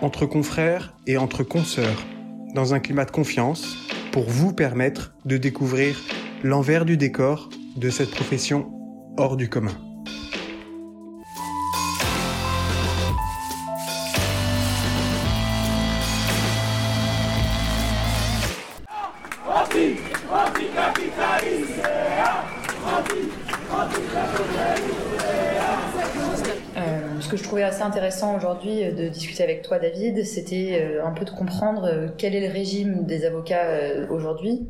entre confrères et entre consoeurs, dans un climat de confiance, pour vous permettre de découvrir l'envers du décor de cette profession hors du commun. Aujourd'hui euh, de discuter avec toi, David, c'était euh, un peu de comprendre quel est le régime des avocats aujourd'hui,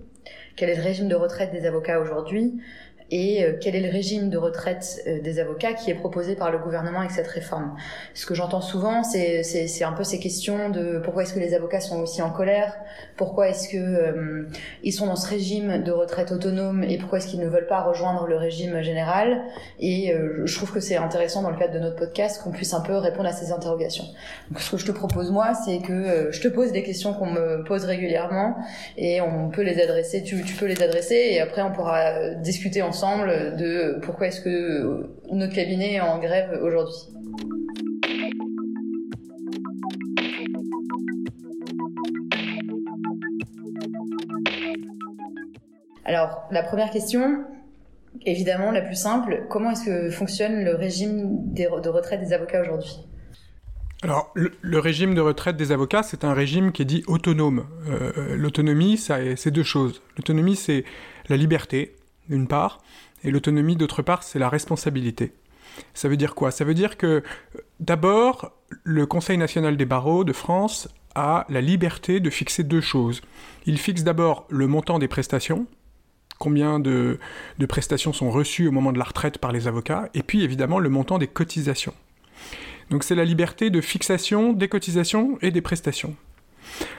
quel est le régime de retraite des avocats aujourd'hui, et euh, quel est le régime de retraite euh, des avocats qui est proposé par le gouvernement avec cette réforme? Ce que j'entends souvent, c'est, un peu ces questions de pourquoi est-ce que les avocats sont aussi en colère, pourquoi est-ce que euh, ils sont dans ce régime de retraite autonome et pourquoi est-ce qu'ils ne veulent pas rejoindre le régime général? Et je trouve que c'est intéressant dans le cadre de notre podcast qu'on puisse un peu répondre à ces interrogations. Donc ce que je te propose moi, c'est que je te pose des questions qu'on me pose régulièrement et on peut les adresser, tu peux les adresser et après on pourra discuter ensemble de pourquoi est-ce que notre cabinet est en grève aujourd'hui. Alors, la première question, évidemment la plus simple, comment est-ce que fonctionne le régime de retraite des avocats aujourd'hui? Alors, le, régime de retraite des avocats, c'est un régime qui est dit autonome. Euh, l'autonomie, c'est deux choses. L'autonomie, c'est la liberté, d'une part, et l'autonomie, d'autre part, c'est la responsabilité. Ça veut dire quoi? Ça veut dire que, d'abord, le Conseil national des barreaux de France a la liberté de fixer deux choses. Il fixe d'abord le montant des prestations, combien de, prestations sont reçues au moment de la retraite par les avocats, et puis évidemment le montant des cotisations. Donc c'est la liberté de fixation des cotisations et des prestations.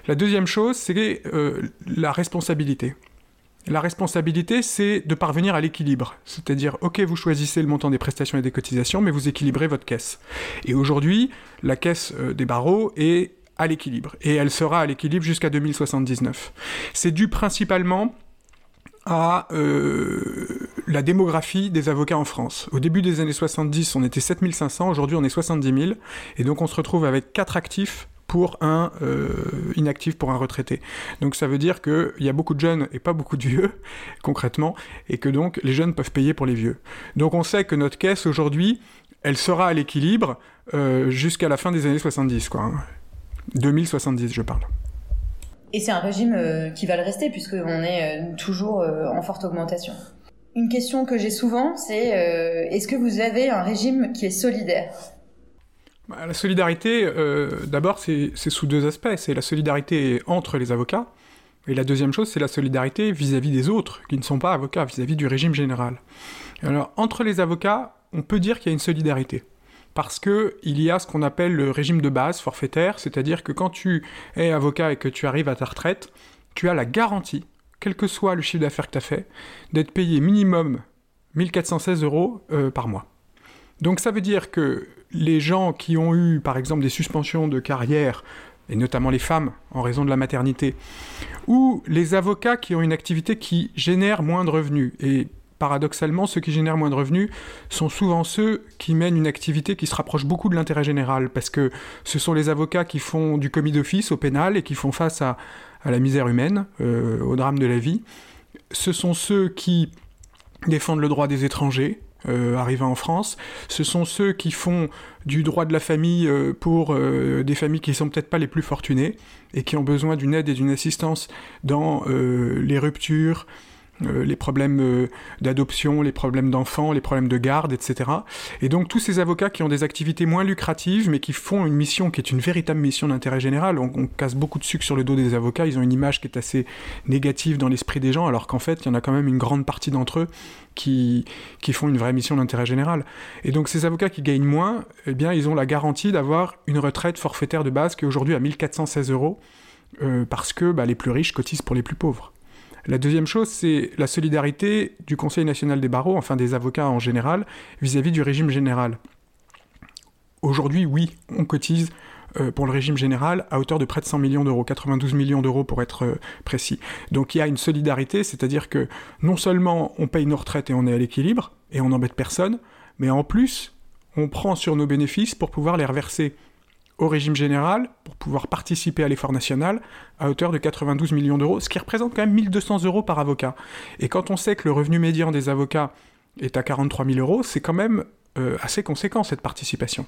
La deuxième chose, c'est euh, la responsabilité. La responsabilité, c'est de parvenir à l'équilibre. C'est-à-dire, ok, vous choisissez le montant des prestations et des cotisations, mais vous équilibrez votre caisse. Et aujourd'hui, la caisse euh, des barreaux est à l'équilibre. Et elle sera à l'équilibre jusqu'à 2079. C'est dû principalement à euh, la démographie des avocats en France. Au début des années 70, on était 7500, aujourd'hui on est 70 000, et donc on se retrouve avec 4 actifs pour un euh, inactif, pour un retraité. Donc ça veut dire qu'il y a beaucoup de jeunes et pas beaucoup de vieux, concrètement, et que donc les jeunes peuvent payer pour les vieux. Donc on sait que notre caisse aujourd'hui, elle sera à l'équilibre euh, jusqu'à la fin des années 70, quoi. 2070, hein. je parle. Et c'est un régime euh, qui va le rester puisqu'on est toujours en forte augmentation. Une question que j'ai souvent, c'est est-ce que vous avez un régime qui est solidaire? La solidarité, euh, d'abord, c'est sous deux aspects. C'est la solidarité entre les avocats, et la deuxième chose, c'est la solidarité vis-à-vis des autres, qui ne sont pas avocats, vis-à-vis du régime général. Alors, entre les avocats, on peut dire qu'il y a une solidarité. Parce qu'il y a ce qu'on appelle le régime de base forfaitaire, c'est-à-dire que quand tu es avocat et que tu arrives à ta retraite, tu as la garantie, quel que soit le chiffre d'affaires que tu as fait, d'être payé minimum 1416 euros euh, par mois. Donc ça veut dire que les gens qui ont eu, par exemple, des suspensions de carrière, et notamment les femmes en raison de la maternité, ou les avocats qui ont une activité qui génère moins de revenus. Et paradoxalement, ceux qui génèrent moins de revenus sont souvent ceux qui mènent une activité qui se rapproche beaucoup de l'intérêt général, parce que ce sont les avocats qui font du commis d'office au pénal et qui font face à, la misère humaine, euh, au drame de la vie. Ce sont ceux qui défendent le droit des étrangers, euh, arrivant en France. Ce sont ceux qui font du droit de la famille euh, pour euh, des familles qui sont peut-être pas les plus fortunées et qui ont besoin d'une aide et d'une assistance dans les ruptures, euh, les problèmes euh, d'adoption, les problèmes d'enfants, les problèmes de garde, etc. Et donc tous ces avocats qui ont des activités moins lucratives, mais qui font une mission qui est une véritable mission d'intérêt général, on, casse beaucoup de sucre sur le dos des avocats, ils ont une image qui est assez négative dans l'esprit des gens, alors qu'en fait, il y en a quand même une grande partie d'entre eux qui, qui font une vraie mission d'intérêt général. Et donc ces avocats qui gagnent moins, eh bien, ils ont la garantie d'avoir une retraite forfaitaire de base qui est aujourd'hui à 1416 euros euh, parce que bah, les plus riches cotisent pour les plus pauvres. La deuxième chose, c'est la solidarité du Conseil national des barreaux, enfin des avocats en général, vis-à-vis du régime général. Aujourd'hui, oui, on cotise euh, pour le régime général à hauteur de près de 100 millions d'euros, 92 millions d'euros pour être euh, précis. Donc il y a une solidarité, c'est-à-dire que non seulement on paye nos retraites et on est à l'équilibre, et on n'embête personne, mais en plus, on prend sur nos bénéfices pour pouvoir les reverser au régime général pour pouvoir participer à l'effort national à hauteur de 92 millions d'euros, ce qui représente quand même 1200 euros par avocat. Et quand on sait que le revenu médian des avocats est à 43 000 euros, c'est quand même euh, assez conséquent cette participation.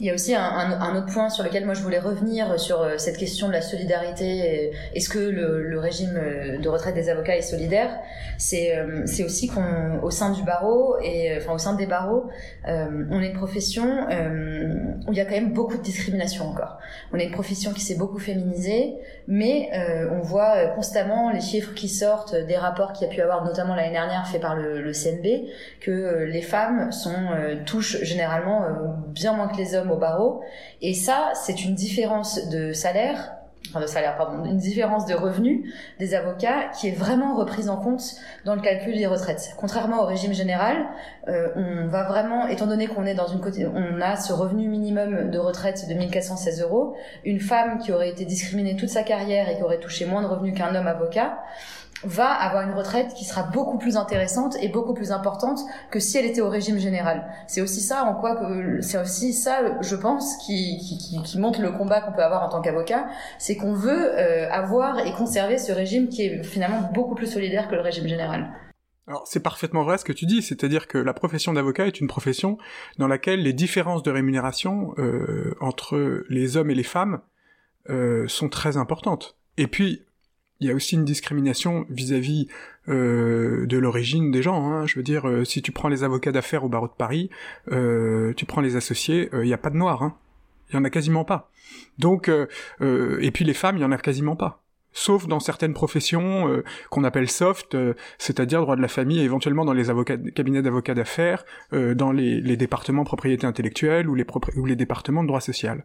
Il y a aussi un, autre point sur lequel moi je voulais revenir sur euh, cette question de la solidarité. Est-ce que le, régime euh, de retraite des avocats est solidaire? C'est euh, c'est aussi qu'au sein du barreau et enfin au sein des barreaux, on est une profession où il y a quand même beaucoup de discrimination encore. On est une profession qui s'est beaucoup féminisée, mais on voit constamment les chiffres qui sortent des rapports qu'il y a pu avoir, notamment l'année dernière fait par le, CNB, que les femmes touchent généralement bien moins que les hommes au barreau. Et ça, c'est une différence de salaire enfin de salaire, pardon, une différence de revenus des avocats qui est vraiment reprise en compte dans le calcul des retraites. Contrairement au régime général, euh, on va vraiment, étant donné qu'on est dans une on a ce revenu minimum de retraite de 1416 euros, une femme qui aurait été discriminée toute sa carrière et qui aurait touché moins de revenus qu'un homme avocat, va avoir une retraite qui sera beaucoup plus intéressante et beaucoup plus importante que si elle était au régime général. C'est aussi ça en quoi c'est aussi ça, je pense, qui montre le combat qu'on peut avoir en tant qu'avocat, c'est qu'on veut euh, avoir et conserver ce régime qui est finalement beaucoup plus solidaire que le régime général. Alors c'est parfaitement vrai ce que tu dis, c'est-à-dire que la profession d'avocat est une profession dans laquelle les différences de rémunération euh, entre les hommes et les femmes euh, sont très importantes. Et puis il y a aussi une discrimination vis-à-vis euh, de l'origine des gens. Hein. Je veux dire, euh, si tu prends les avocats d'affaires au barreau de Paris, euh, tu prends les associés, il n'y a pas de noirs. Hein. Il y en a quasiment pas. Donc, et puis les femmes, il y en a quasiment pas sauf dans certaines professions euh, qu'on appelle soft, euh, c'est-à-dire droit de la famille, et éventuellement dans les cabinets d'avocats d'affaires, euh, dans les, les, départements propriété intellectuelle ou les, départements de droit social.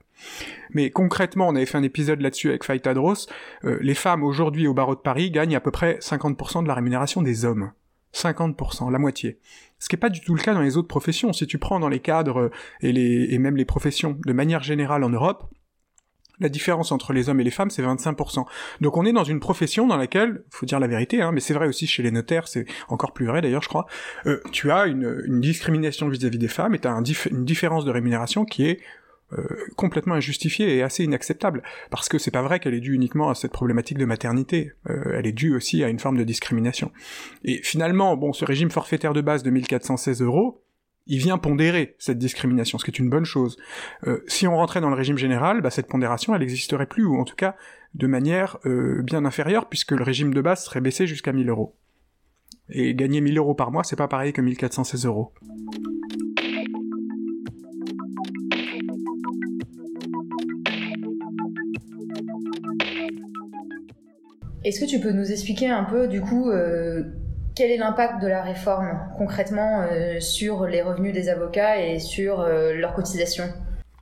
Mais concrètement, on avait fait un épisode là-dessus avec Faitadros, les femmes aujourd'hui au barreau de Paris gagnent à peu près 50% de la rémunération des hommes. 50%, la moitié. Ce qui n'est pas du tout le cas dans les autres professions. Si tu prends dans les cadres et même les professions de manière générale en Europe, la différence entre les hommes et les femmes, c'est 25%. Donc on est dans une profession dans laquelle, faut dire la vérité, hein, mais c'est vrai aussi chez les notaires, c'est encore plus vrai d'ailleurs, je crois, euh, tu as une, discrimination vis-à-vis des femmes et tu as un une différence de rémunération qui est euh, complètement injustifiée et assez inacceptable. Parce que c'est pas vrai qu'elle est due uniquement à cette problématique de maternité, euh, elle est due aussi à une forme de discrimination. Et finalement, bon, ce régime forfaitaire de base de 1416 euros, il vient pondérer cette discrimination, ce qui est une bonne chose. Euh, si on rentrait dans le régime général, bah, cette pondération, elle n'existerait plus, ou en tout cas de manière euh, bien inférieure, puisque le régime de base serait baissé jusqu'à 1000 euros. Et gagner 1000 euros par mois, c'est pas pareil que 1416 euros. Est-ce que tu peux nous expliquer un peu, du coup, euh, quel est l'impact de la réforme concrètement euh, sur les revenus des avocats et sur euh, leurs cotisations?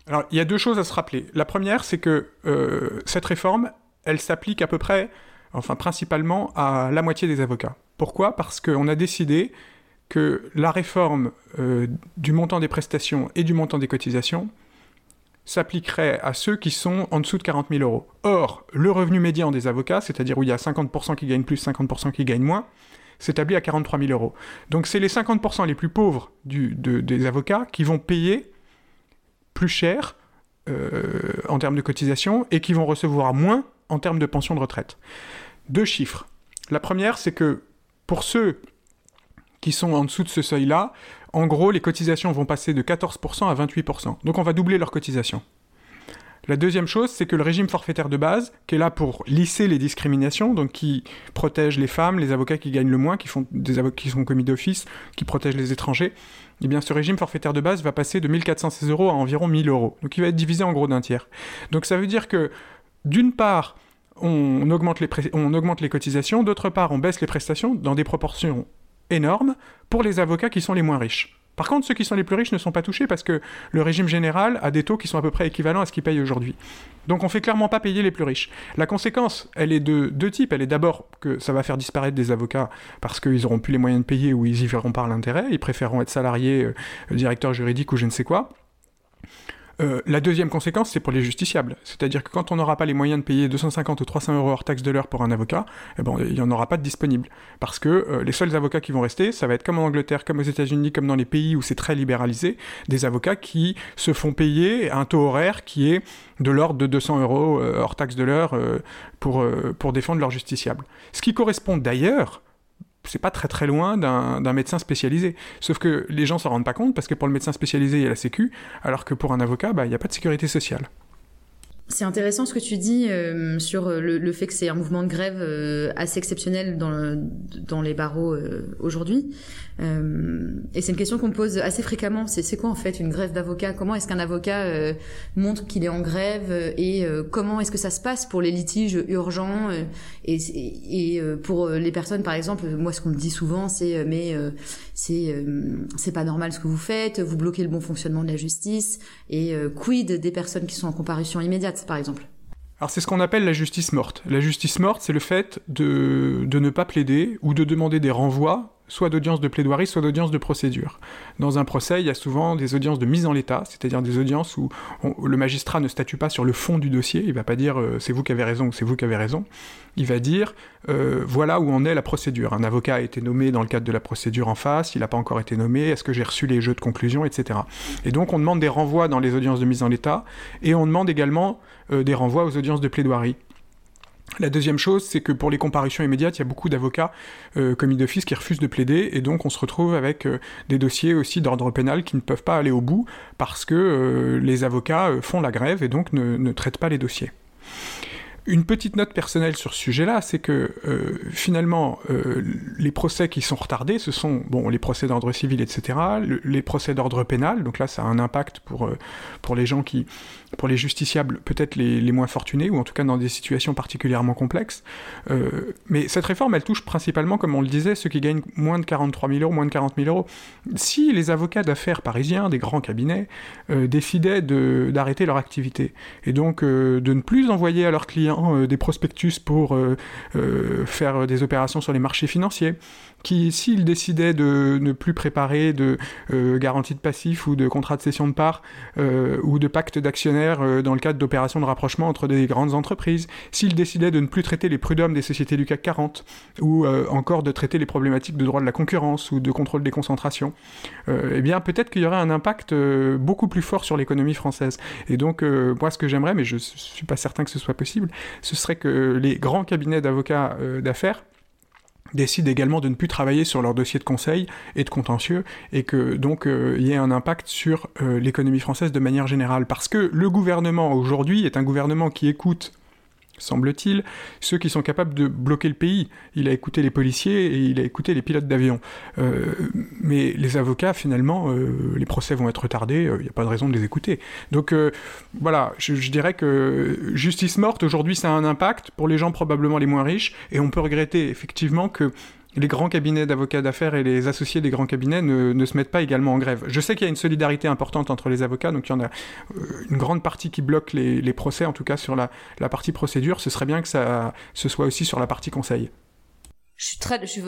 Alors, il y a deux choses à se rappeler. La première, c'est que euh, cette réforme, elle s'applique à peu près, enfin principalement, à la moitié des avocats. Pourquoi? Parce qu'on a décidé que la réforme du montant des prestations et du montant des cotisations s'appliquerait à ceux qui sont en dessous de 40 000 euros. Or, le revenu médian des avocats, c'est-à-dire où il y a 50% qui gagnent plus, 50% qui gagnent moins, s'établit à 43 000 euros. Donc c'est les 50% les plus pauvres des avocats qui vont payer plus cher euh, en termes de cotisation et qui vont recevoir moins en termes de pension de retraite. Deux chiffres. La première, c'est que pour ceux qui sont en dessous de ce seuil-là, en gros, les cotisations vont passer de 14% à 28%. Donc on va doubler leurs cotisations. La deuxième chose, c'est que le régime forfaitaire de base, qui est là pour lisser les discriminations, donc qui protège les femmes, les avocats qui gagnent le moins, qui, sont commis d'office, qui protègent les étrangers, eh bien ce régime forfaitaire de base va passer de 1416 euros à environ 1000 euros. Donc il va être divisé en gros d'un tiers. Donc ça veut dire que, d'une part, on augmente les cotisations, d'autre part, on baisse les prestations dans des proportions énormes pour les avocats qui sont les moins riches. Par contre, ceux qui sont les plus riches ne sont pas touchés parce que le régime général a des taux qui sont à peu près équivalents à ce qu'ils payent aujourd'hui. Donc on fait clairement pas payer les plus riches. La conséquence, elle est de deux types. Elle est d'abord que ça va faire disparaître des avocats parce qu'ils auront plus les moyens de payer ou ils y verront par l'intérêt. Ils préféreront être salariés, euh, directeurs juridiques ou je ne sais quoi. Euh, la deuxième conséquence, c'est pour les justiciables. C'est-à-dire que quand on n'aura pas les moyens de payer 250 ou 300 euros hors taxe de l'heure pour un avocat, eh ben, il n'y en aura pas de disponible. Parce que euh, les seuls avocats qui vont rester, ça va être comme en Angleterre, comme aux États-Unis, comme dans les pays où c'est très libéralisé, des avocats qui se font payer un taux horaire qui est de l'ordre de 200 euros euh, hors taxe de l'heure pour, pour défendre leurs justiciables. Ce qui correspond d'ailleurs c'est pas très très loin d'un médecin spécialisé. Sauf que les gens s'en rendent pas compte parce que pour le médecin spécialisé, il y a la sécu, alors que pour un avocat, bah, il n'y a pas de sécurité sociale. C'est intéressant ce que tu dis euh, sur le, fait que c'est un mouvement de grève euh, assez exceptionnel dans, dans les barreaux euh, aujourd'hui. Euh, et c'est une question qu'on me pose assez fréquemment. C'est quoi en fait une grève d'avocat Comment est-ce qu'un avocat euh, montre qu'il est en grève et euh, comment est-ce que ça se passe pour les litiges urgents et, et, pour les personnes par exemple Moi, ce qu'on me dit souvent, c'est mais c'est c'est pas normal ce que vous faites. Vous bloquez le bon fonctionnement de la justice et quid des personnes qui sont en comparution immédiate, alors c'est ce qu'on appelle la justice morte. La justice morte, c'est le fait de ne pas plaider ou de demander des renvois soit d'audience de plaidoirie, soit d'audience de procédure. Dans un procès, il y a souvent des audiences de mise en l'état, c'est-à-dire des audiences où le magistrat ne statue pas sur le fond du dossier, il va pas dire euh, c'est vous qui avez raison ou c'est vous qui avez raison, il va dire euh, voilà où en est la procédure. Un avocat a été nommé dans le cadre de la procédure en face, il n'a pas encore été nommé, est-ce que j'ai reçu les jeux de conclusion, etc. Et donc on demande des renvois dans les audiences de mise en l'état, et on demande également euh, des renvois aux audiences de plaidoirie. La deuxième chose, c'est que pour les comparutions immédiates, il y a beaucoup d'avocats euh, commis d'office qui refusent de plaider, et donc on se retrouve avec euh, des dossiers aussi d'ordre pénal qui ne peuvent pas aller au bout parce que euh, les avocats font la grève et donc ne traitent pas les dossiers. Une petite note personnelle sur ce sujet-là, c'est que euh, finalement, euh, les procès qui sont retardés, ce sont bon les procès d'ordre civil, etc., les procès d'ordre pénal. Donc là, ça a un impact pour euh, pour les gens qui, pour les justiciables, peut-être les, les, moins fortunés ou en tout cas dans des situations particulièrement complexes. mais cette réforme, elle touche principalement, comme on le disait, ceux qui gagnent moins de 43 000 euros, moins de 40 000 euros. Si les avocats d'affaires parisiens, des grands cabinets, décidaient d'arrêter leur activité et donc de ne plus envoyer à leurs clients euh, des prospectus pour euh, euh, faire des opérations sur les marchés financiers, qui, s'ils décidaient de ne plus préparer de garantie de passif ou de contrat de cession de parts ou de pacte d'actionnaires dans le cadre d'opérations de rapprochement entre des grandes entreprises, s'ils décidaient de ne plus traiter les prud'hommes des sociétés du CAC 40 ou encore de traiter les problématiques de droit de la concurrence ou de contrôle des concentrations, eh bien peut-être qu'il y aurait un impact beaucoup plus fort sur l'économie française. Et donc moi ce que j'aimerais, mais je suis pas certain que ce soit possible, ce serait que les grands cabinets d'avocats euh, d'affaires décident également de ne plus travailler sur leurs dossiers de conseil et de contentieux, et que donc euh, il y ait un impact sur euh, l'économie française de manière générale. Parce que le gouvernement aujourd'hui est un gouvernement qui écoute semble-t-il, ceux qui sont capables de bloquer le pays. Il a écouté les policiers et il a écouté les pilotes d'avion. Euh, mais les avocats, finalement, euh, les procès vont être retardés, il euh, n'y a pas de raison de les écouter. Donc voilà, je, je, dirais que justice morte, aujourd'hui, ça a un impact pour les gens probablement les moins riches, et on peut regretter effectivement que les grands cabinets d'avocats d'affaires et les associés des grands cabinets ne, se mettent pas également en grève. Je sais qu'il y a une solidarité importante entre les avocats, donc il y en a euh, une grande partie qui bloque les, procès, en tout cas sur la, partie procédure. Ce serait bien que ça ce soit aussi sur la partie conseil. Je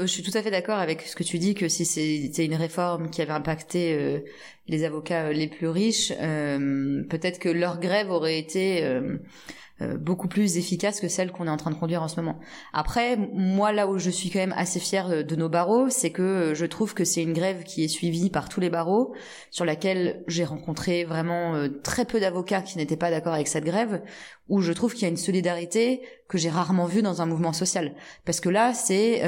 suis, tout à fait d'accord avec ce que tu dis, que si c'était une réforme qui avait impacté euh, les avocats euh, les plus riches, peut-être que leur grève aurait été beaucoup plus efficace que celle qu'on est en train de conduire en ce moment. Après, moi là où je suis quand même assez fière de, nos barreaux, c'est que euh, je trouve que c'est une grève qui est suivie par tous les barreaux, sur laquelle j'ai rencontré vraiment euh, très peu d'avocats qui n'étaient pas d'accord avec cette grève, où je trouve qu'il y a une solidarité que j'ai rarement vue dans un mouvement social. Parce que là, c'est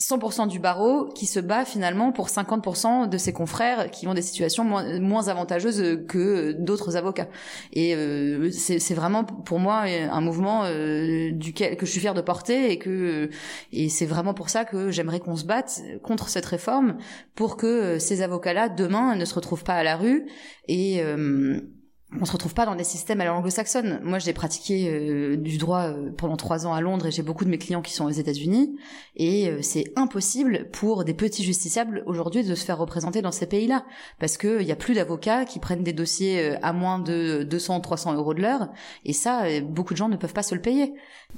100% du barreau qui se bat finalement pour 50% de ses confrères qui ont des situations moins, avantageuses que d'autres avocats. Et euh, c'est vraiment pour moi un mouvement euh, duquel que je suis fière de porter et que et c'est vraiment pour ça que j'aimerais qu'on se batte contre cette réforme pour que ces avocats-là demain ne se retrouvent pas à la rue et euh, on se retrouve pas dans des systèmes à l'anglo-saxonne. Moi, j'ai pratiqué euh, du droit euh, pendant trois ans à Londres et j'ai beaucoup de mes clients qui sont aux États-Unis. Et euh, c'est impossible pour des petits justiciables aujourd'hui de se faire représenter dans ces pays-là, parce qu'il y a plus d'avocats qui prennent des dossiers à moins de 200, 300 euros de l'heure. Et ça, beaucoup de gens ne peuvent pas se le payer.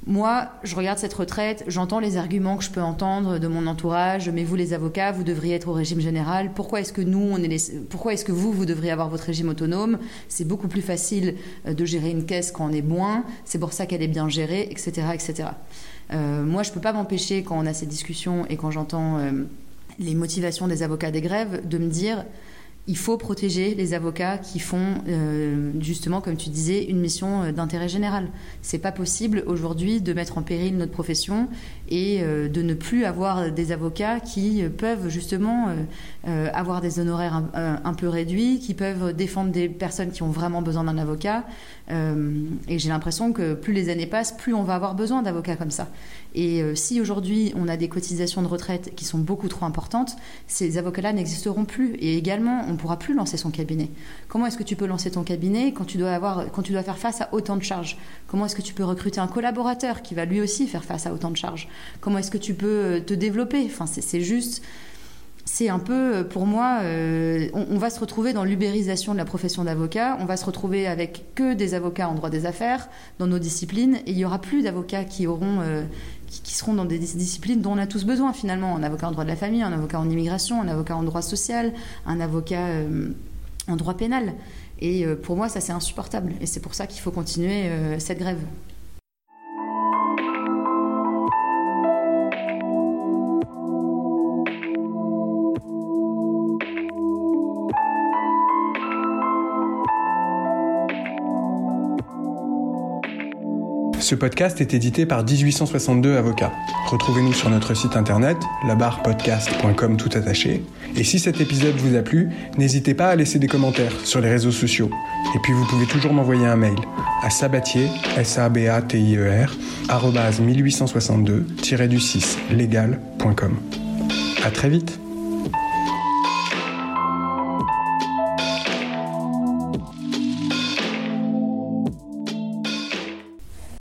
Moi, je regarde cette retraite, j'entends les arguments que je peux entendre de mon entourage. Mais vous, les avocats, vous devriez être au régime général. Pourquoi est-ce que nous, on est les... pourquoi est-ce que vous, vous devriez avoir votre régime autonome? C'est beaucoup plus facile euh, de gérer une caisse quand on est moins, c'est pour ça qu'elle est bien gérée, etc. etc. Euh, moi, je ne peux pas m'empêcher, quand on a ces discussions et quand j'entends euh, les motivations des avocats des grèves, de me dire il faut protéger les avocats qui font euh, justement, comme tu disais, une mission euh, d'intérêt général. C'est pas possible aujourd'hui de mettre en péril notre profession et euh, de ne plus avoir des avocats qui peuvent justement avoir des honoraires un, peu réduits, qui peuvent défendre des personnes qui ont vraiment besoin d'un avocat. et j'ai l'impression que plus les années passent, plus on va avoir besoin d'avocats comme ça. Et si aujourd'hui on a des cotisations de retraite qui sont beaucoup trop importantes, ces avocats-là n'existeront plus. Et également, on ne pourra plus lancer son cabinet. Comment est-ce que tu peux lancer ton cabinet quand tu dois, quand tu dois faire face à autant de charges? Comment est-ce que tu peux recruter un collaborateur qui va lui aussi faire face à autant de charges? Comment est-ce que tu peux euh, te développer? Enfin, c'est juste c'est un peu, euh, pour moi, euh, on, va se retrouver dans l'ubérisation de la profession d'avocat, on va se retrouver avec que des avocats en droit des affaires dans nos disciplines, et il n'y aura plus d'avocats qui auront, qui, seront dans des disciplines dont on a tous besoin finalement. Un avocat en droit de la famille, un avocat en immigration, un avocat en droit social, un avocat euh, en droit pénal. Et euh, pour moi, ça c'est insupportable. Et c'est pour ça qu'il faut continuer euh, cette grève. Ce podcast est édité par 1862 Avocats. Retrouvez-nous sur notre site internet, labarpodcast.com tout attaché. Et si cet épisode vous a plu, n'hésitez pas à laisser des commentaires sur les réseaux sociaux. Et puis vous pouvez toujours m'envoyer un mail à sabatier, s a b a t i e r 1862-du6 legal.com. À très vite.